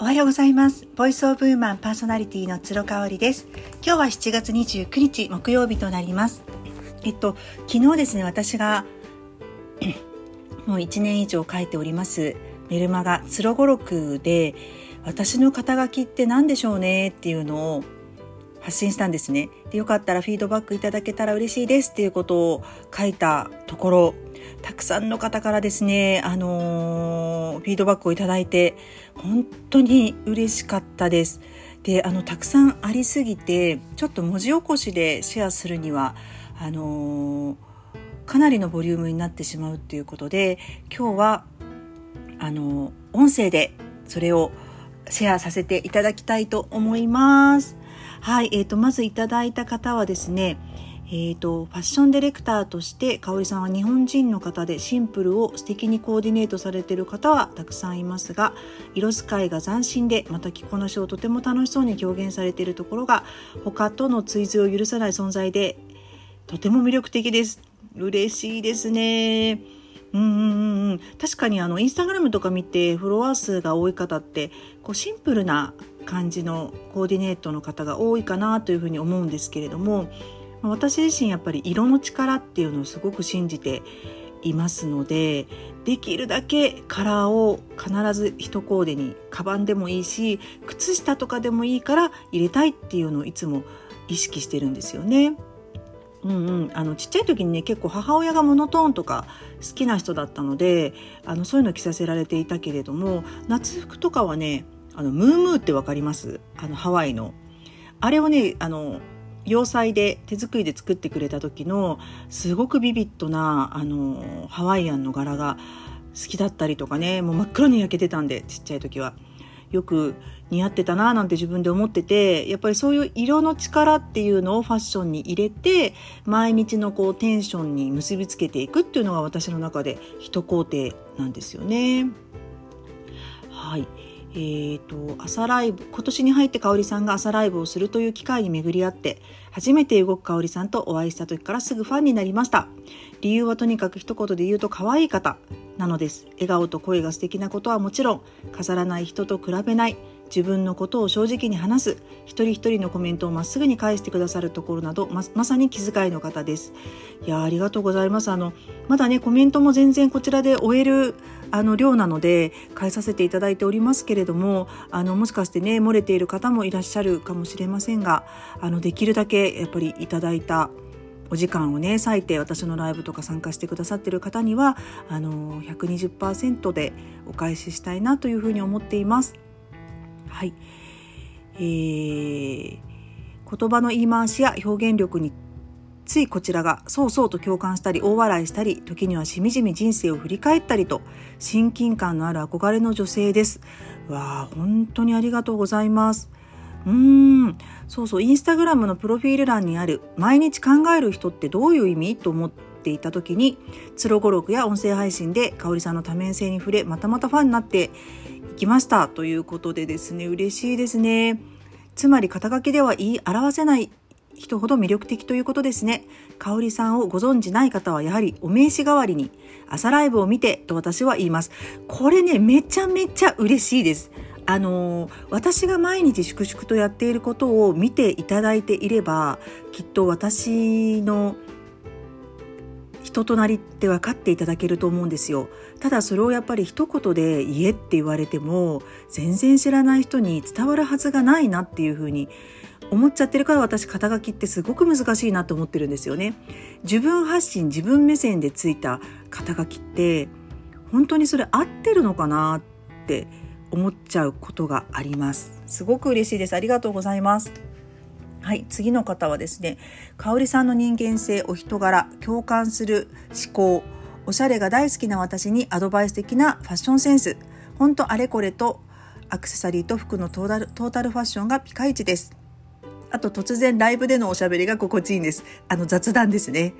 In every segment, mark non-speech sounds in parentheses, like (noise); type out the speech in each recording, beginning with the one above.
おはようございます。ボイスオブウーマンパーソナリティの鶴香織です。今日は7月29日木曜日となります。えっと、昨日ですね、私が (coughs) もう1年以上書いておりますメルマガ鶴語録で私の肩書きって何でしょうねっていうのを発信したんですねでよかったらフィードバックいただけたら嬉しいですっていうことを書いたところたくさんの方からですね、あのー、フィードバックをいただいて、本当に嬉しかったです。で、あの、たくさんありすぎて、ちょっと文字起こしでシェアするには、あのー、かなりのボリュームになってしまうっていうことで、今日は、あのー、音声でそれをシェアさせていただきたいと思います。はい、えーと、まずいただいた方はですね、えーと、ファッションディレクターとして香織さんは日本人の方でシンプルを素敵にコーディネートされてる方はたくさんいますが色使いが斬新でまた着こなしをとても楽しそうに表現されているところが他との追随を許さない存在でとても魅力的です。嬉しいですね。うんうんうん。確かにあのインスタグラムとか見てフォロワー数が多い方ってこうシンプルな感じのコーディネートの方が多いかなというふうに思うんですけれども私自身やっぱり色の力っていうのをすごく信じていますのでできるだけカラーを必ず一コーデにカバンでもいいし靴下とかでもいいから入れたいっていうのをいつも意識してるんですよね。うんうん、あのちっちゃい時にね結構母親がモノトーンとか好きな人だったのであのそういうの着させられていたけれども夏服とかはねあのムームーって分かります？あのハワイの。あれをねあの洋裁で手作りで作ってくれた時のすごくビビッドなあのハワイアンの柄が好きだったりとかねもう真っ黒に焼けてたんでちっちゃい時は。よく似合ってたななんて自分で思っててやっぱりそういう色の力っていうのをファッションに入れて毎日のこうテンションに結びつけていくっていうのが私の中で一工程なんですよね。はい。えーと、朝ライブ今年に入って香織さんが朝ライブをするという機会に巡り合って初めて動く香織さんとお会いした時からすぐファンになりました。理由はとにかく一言で言うと可愛い方なのです。笑顔と声が素敵なことはもちろん飾らない人と比べない自分のことを正直に話す一人一人のコメントをまっすぐに返してくださるところなどままさに気遣いの方です。いやありがとうございます。あのまだねコメントも全然こちらで終えるあの量なので返させていただいておりますけれどもあのもしかしてね漏れている方もいらっしゃるかもしれませんがあのできるだけやっぱりいただいたお時間をね割いて私のライブとか参加してくださってる方にはあの120%でお返ししたいなというふうに思っています。はい、えー、言葉の言い回しや表現力についこちらがそうそうと共感したり大笑いしたり時にはしみじみ人生を振り返ったりと親近感のある憧れの女性です。わあ本当にありがとうございます。うーんそうそうインスタグラムのプロフィール欄にある毎日考える人ってどういう意味と思っていた時にツロ語録や音声配信で香里さんの多面性に触れまたまたファンになっていきましたということでですね嬉しいですねつまり肩書きでは言い表せない人ほど魅力的ということですね。香里さんをご存知ない方はやはりお名刺代わりに朝ライブを見てと私は言います。これね、めちゃめちゃ嬉しいです。あの私が毎日粛々とやっていることを見ていただいていればきっと私の人となりって分かっていただけると思うんですよただそれをやっぱり一言で言えって言われても全然知らない人に伝わるはずがないなっていうふうに思っちゃってるから私肩書きってすごく難しいなと思ってるんですよね。自分発信自分目線でついた肩書きって本当にそれ合ってるのかなって思っちゃうことがあります。すごく嬉しいです。ありがとうございます。はい、次の方はですね、香里さんの人間性、お人柄、共感する思考、おしゃれが大好きな私にアドバイス的なファッションセンス、ほんとあれこれとアクセサリーと服のトータルトータルファッションがピカイチです。あと突然ライブでのおしゃべりが心地いいんです。あの雑談ですね。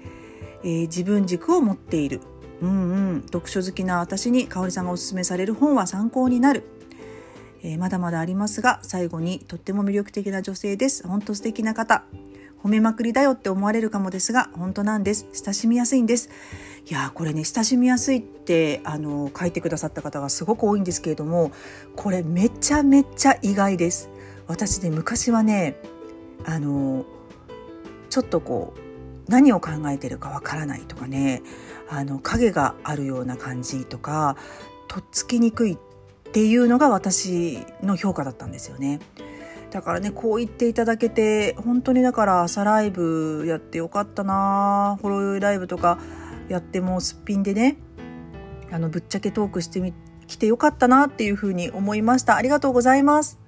えー、自分軸を持っている。うんうん。読書好きな私に香里さんがおすすめされる本は参考になる。えー、まだまだありますが、最後にとっても魅力的な女性です。本当素敵な方。褒めまくりだよって思われるかもですが、本当なんです。親しみやすいんです。いやこれね親しみやすいってあの書いてくださった方がすごく多いんですけれどもこれめちゃめちゃ意外です私ね昔はねあのちょっとこう何を考えてるかわからないとかねあの影があるような感じとかとっつきにくいっていうのが私の評価だったんですよね。だからねこう言っていただけて本当にだから朝ライブやってよかったなホロヨイライブとかやってもすっぴんでねあのぶっちゃけトークしてきてよかったなっていうふうに思いましたありがとうございます、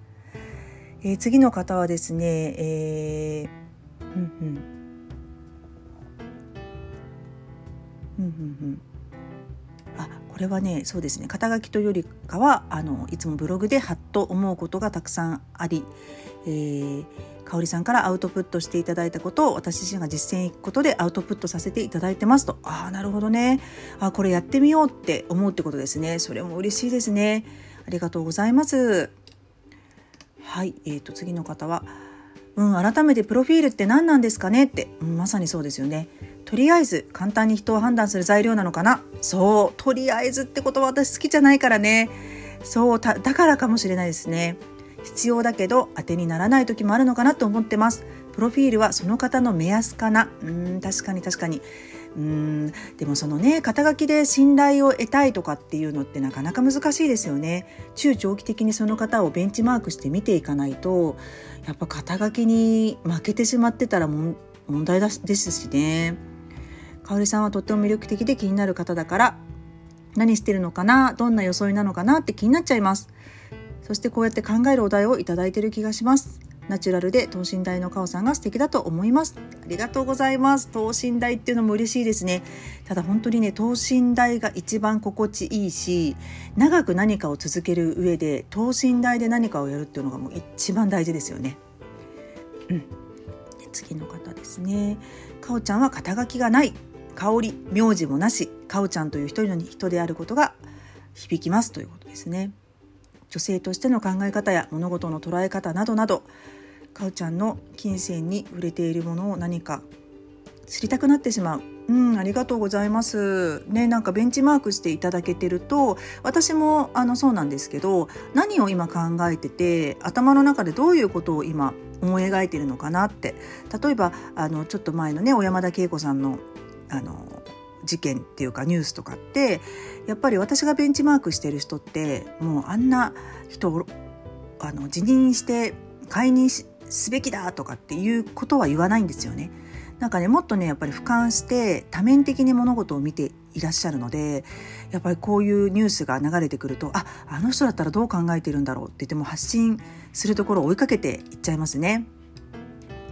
えー、次の方はですねえー、うんうん。うんうんうん。あこれはねそうですね。肩書きというよりかはあのいつもブログでハッと思うことがたくさんあり、えー、香さんからアウトプットしていただいたことを私自身が実践いくことでアウトプットさせていただいてますと。ああなるほどね。あこれやってみようって思うってことですね。それも嬉しいですね。ありがとうございます。はいえーと、次の方はうん改めてプロフィールって何なんですかねって、うん、まさにそうですよね。とりあえず簡単に人を判断する材料なのかな。そうとりあえずってことは私好きじゃないからね。そうだからかもしれないですね。必要だけど当てにならない時もあるのかなと思ってます。プロフィールはその方の目安かな。うん確かに確かに。うん。でもそのね肩書きで信頼を得たいとかっていうのってなかなか難しいですよね。中長期的にその方をベンチマークして見ていかないとやっぱ肩書きに負けてしまってたら問題ですしね。香織さんはとっても魅力的で気になる方だから何してるのかなどんな装いなのかなって気になっちゃいます。そしてこうやって考えるお題をいただいてる気がします。ナチュラルで等身大のカオさんが素敵だと思います。ありがとうございます。等身大っていうのも嬉しいですね。ただ本当にね等身大が一番心地いいし長く何かを続ける上で等身大で何かをやるっていうのがもう一番大事ですよね。うん。次の方ですね。かおちゃんは肩書きがない。香り名字もなし。かおちゃんという一人の人であることが響きます。ということですね。女性としての考え方や物事の捉え方などなどかおちゃんの金銭に触れているものを何か知りたくなってしまう。うん、ありがとうございます。ね、なんかベンチマークしていただけてると、私もあのそうなんですけど、何を今考えてて、頭の中でどういうことを今思い描いてるのかなって。例えばあのちょっと前のね、小山田恵子さんのあの事件っていうかニュースとかってやっぱり私がベンチマークしてる人ってもうあんな人あの辞任して解任しすべきだとかっていうことは言わないんですよね。なんかねもっとねやっぱり俯瞰して多面的に物事を見ていらっしゃるのでやっぱりこういうニュースが流れてくるとああの人だったらどう考えてるんだろうって言っても発信するところを追いかけていっちゃいますね。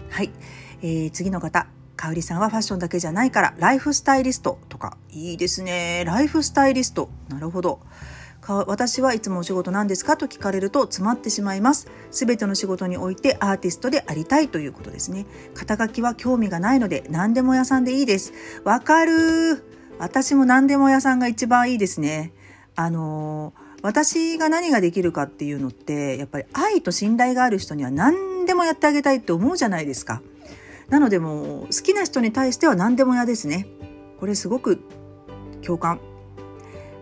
はい、えー、次の方。香里さんはファッションだけじゃないからライフスタイリストとかいいですね。ライフスタイリスト。なるほど。私はいつもお仕事なんですかと聞かれると詰まってしまいます。全ての仕事においてアーティストでありたいということですね。肩書きは興味がないので何でも屋さんでいいです。わかる私も何でも屋さんが一番いいですね。あの私が何ができるかっていうのってやっぱり愛と信頼がある人には何でもやってあげたいって思うじゃないですか。なのでもう好きな人に対しては何でも嫌ですね。これすごく共感。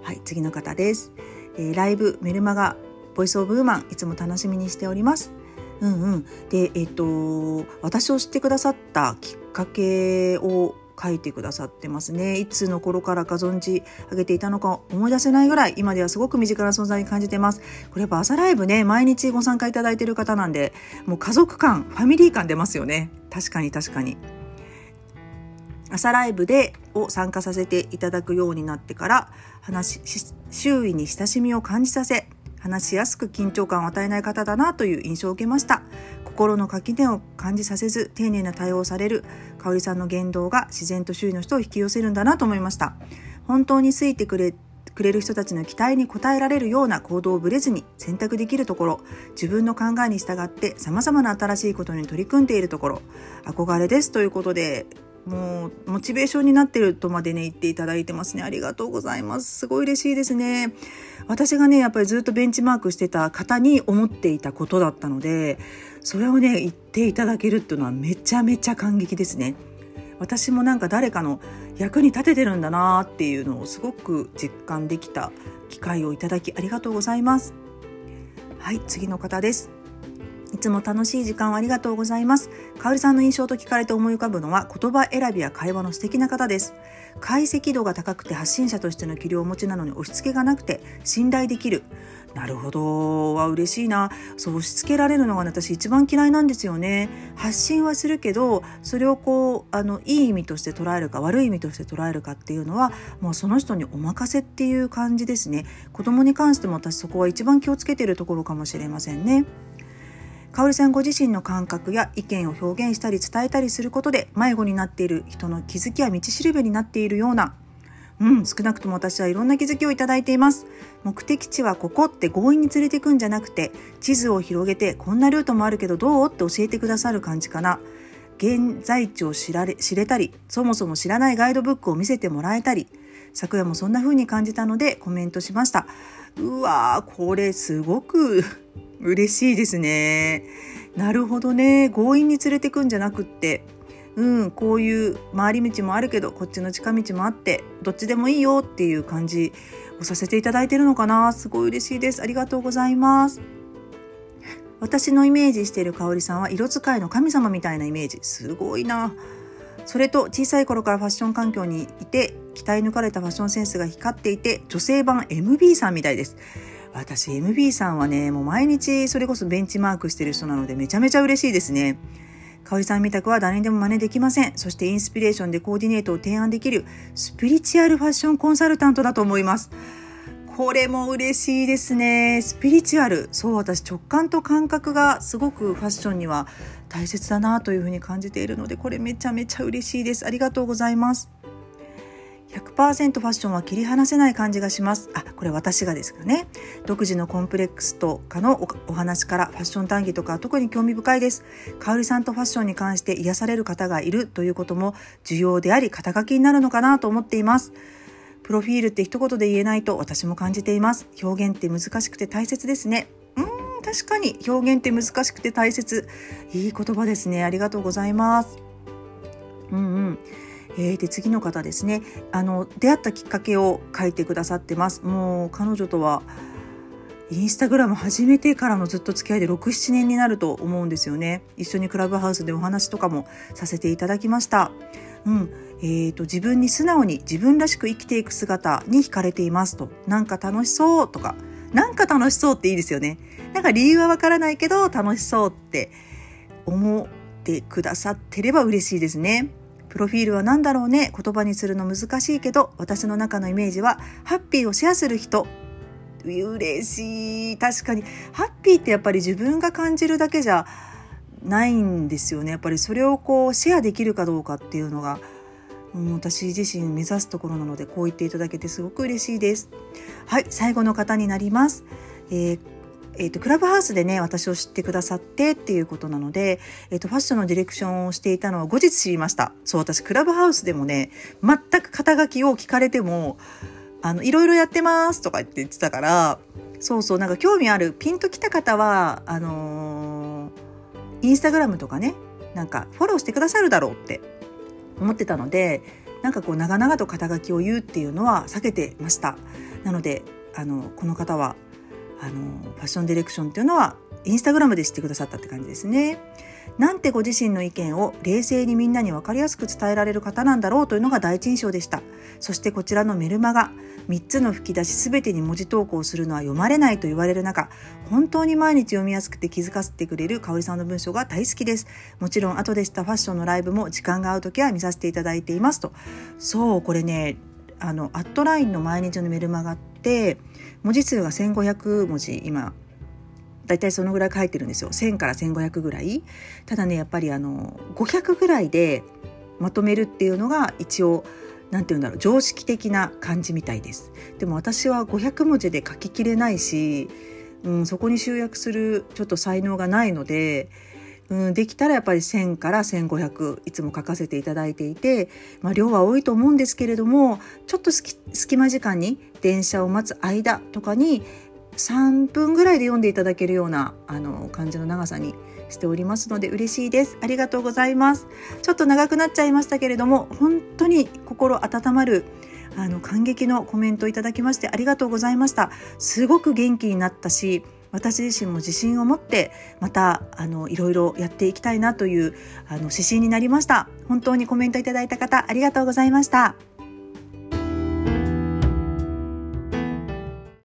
はい次の方です、え、ライブメルマガボイスオブウーマンいつも楽しみにしております。うんうん。でえっ、と私を知ってくださったきっかけを書いてくださってますね。いつの頃からか存じ上げていたのか思い出せないぐらい今ではすごく身近な存在に感じてます。これやっぱ朝ライブね毎日ご参加いただいてる方なんでもう家族感ファミリー感出ますよね。確かに確かに。朝ライブでを参加させていただくようになってから話周囲に親しみを感じさせ話しやすく緊張感を与えない方だなという印象を受けました。心の垣根を感じさせず丁寧な対応される香里さんの言動が自然と周囲の人を引き寄せるんだなと思いました。本当に好いてくれくれる人たちの期待に応えられるような行動をぶれずに選択できるところ自分の考えに従って様々な新しいことに取り組んでいるところ憧れですということでもうモチベーションになってるとまでね言っていただいてますね。ありがとうございます。すごい嬉しいですね。私がねやっぱりずっとベンチマークしてた方に思っていたことだったのでそれをね言っていただけるっていうのはめちゃめちゃ感激ですね。私もなんか誰かの役に立ててるんだなっていうのをすごく実感できた機会をいただきありがとうございます。はい次の方です。いつも楽しい時間をありがとうございます。かおりさんの印象と聞かれて思い浮かぶのは言葉選びや会話の素敵な方です。解析度が高くて発信者としての器量をお持ちなのに押し付けがなくて信頼できる。なるほど。は嬉しいな。そう、押し付けられるのが私一番嫌いなんですよね。発信はするけど、それをこう、あの、いい意味として捉えるか、悪い意味として捉えるかっていうのは、もうその人にお任せっていう感じですね。子供に関しても私そこは一番気をつけてるところかもしれませんね。かおりさんご自身の感覚や意見を表現したり伝えたりすることで迷子になっている人の気づきや道しるべになっているようなうん、少なくとも私はいろんな気づきをいただいています。目的地はここって強引に連れてくんじゃなくて、地図を広げてこんなルートもあるけどどうって教えてくださる感じかな。現在地を知られ知れたり、そもそも知らないガイドブックを見せてもらえたり、昨夜もそんな風に感じたのでコメントしました。うわー、これすごく嬉しいですね。なるほどね。強引に連れてくんじゃなくって、うん、こういう回り道もあるけど、こっちの近道もあって、どっちでもいいよっていう感じをさせていただいてるのかな。すごい嬉しいです。ありがとうございます。私のイメージしている香里さんは色使いの神様みたいなイメージ。すごいな。それと小さい頃からファッション環境にいて鍛え抜かれたファッションセンスが光っていて女性版 MB さんみたいです。私 MB さんはね、もう毎日それこそベンチマークしてる人なのでめちゃめちゃ嬉しいですね。かおりさんみたくは誰にでも真似できません。そしてインスピレーションでコーディネートを提案できるスピリチュアルファッションコンサルタントだと思います。これも嬉しいですね。スピリチュアル。そう、私直感と感覚がすごくファッションには大切だなというふうに感じているので、これめちゃめちゃ嬉しいです。ありがとうございます。100%ファッションは切り離せない感じがします。あ、これ私がですかね。独自のコンプレックスとかのお話からファッション談義とか特に興味深いです。かおりさんとファッションに関して癒される方がいるということも重要であり肩書きになるのかなと思っています。プロフィールって一言で言えないと私も感じています。表現って難しくて大切ですね。うん、確かに表現って難しくて大切。いい言葉ですね。ありがとうございます。うんうん。えー、で次の方ですね。あの出会ったきっかけを書いてくださってます。もう彼女とはインスタグラム始めてからのずっと付き合いで67年になると思うんですよね。一緒にクラブハウスでお話とかもさせていただきました。うん。えーと、自分に素直に自分らしく生きていく姿に惹かれていますと。なんか楽しそうとか。なんか楽しそうっていいですよね。なんか理由はわからないけど楽しそうって思ってくださってれば嬉しいですね。プロフィールは何だろうね？言葉にするの難しいけど私の中のイメージはハッピーをシェアする人。嬉しい。確かに。ハッピーってやっぱり自分が感じるだけじゃないんですよね。やっぱりそれをこうシェアできるかどうかっていうのが、うん、私自身目指すところなのでこう言っていただけてすごく嬉しいです。はい最後の方になります、えーえーと、クラブハウスでね私を知ってくださってっていうことなので、えーと、ファッションのディレクションをしていたのは後日知りました。そう私クラブハウスでもね全く肩書きを聞かれてもあのいろいろやってますとか言って言ってたからそうそうなんか興味あるピンときた方はあのー、インスタグラムとかねなんかフォローしてくださるだろうって思ってたのでなんかこう長々と肩書きを言うっていうのは避けてました。なのであのこの方はあのファッションディレクションっていうのはインスタグラムで知ってくださったって感じですね。なんてご自身の意見を冷静にみんなに分かりやすく伝えられる方なんだろうというのが第一印象でした。そしてこちらのメルマガ、3つの吹き出し全てに文字投稿するのは読まれないと言われる中、本当に毎日読みやすくて気づかせてくれる香里さんの文章が大好きです。もちろん後でしたファッションのライブも時間が合う時は見させていただいていますと。そう、これね、あの、アットラインの毎日のメルマガって、文字数が1500文字今だいたいそのぐらい書いてるんですよ。1000から1500ぐらい。ただねやっぱりあの500ぐらいでまとめるっていうのが一応何て言うんだろう常識的な感じみたいです。でも私は500文字で書ききれないし、うん、そこに集約するちょっと才能がないのでうん、できたらやっぱり1000から1500いつも書かせていただいていて、まあ、量は多いと思うんですけれどもちょっと隙間時間に電車を待つ間とかに3分ぐらいで読んでいただけるようなあの感じの長さにしておりますので嬉しいです。ありがとうございます。ちょっと長くなっちゃいましたけれども本当に心温まるあの感激のコメントいただきましてありがとうございました。すごく元気になったし私自身も自信を持ってまたあのいろいろやっていきたいなというあの指針になりました。本当にコメントいただいた方ありがとうございました。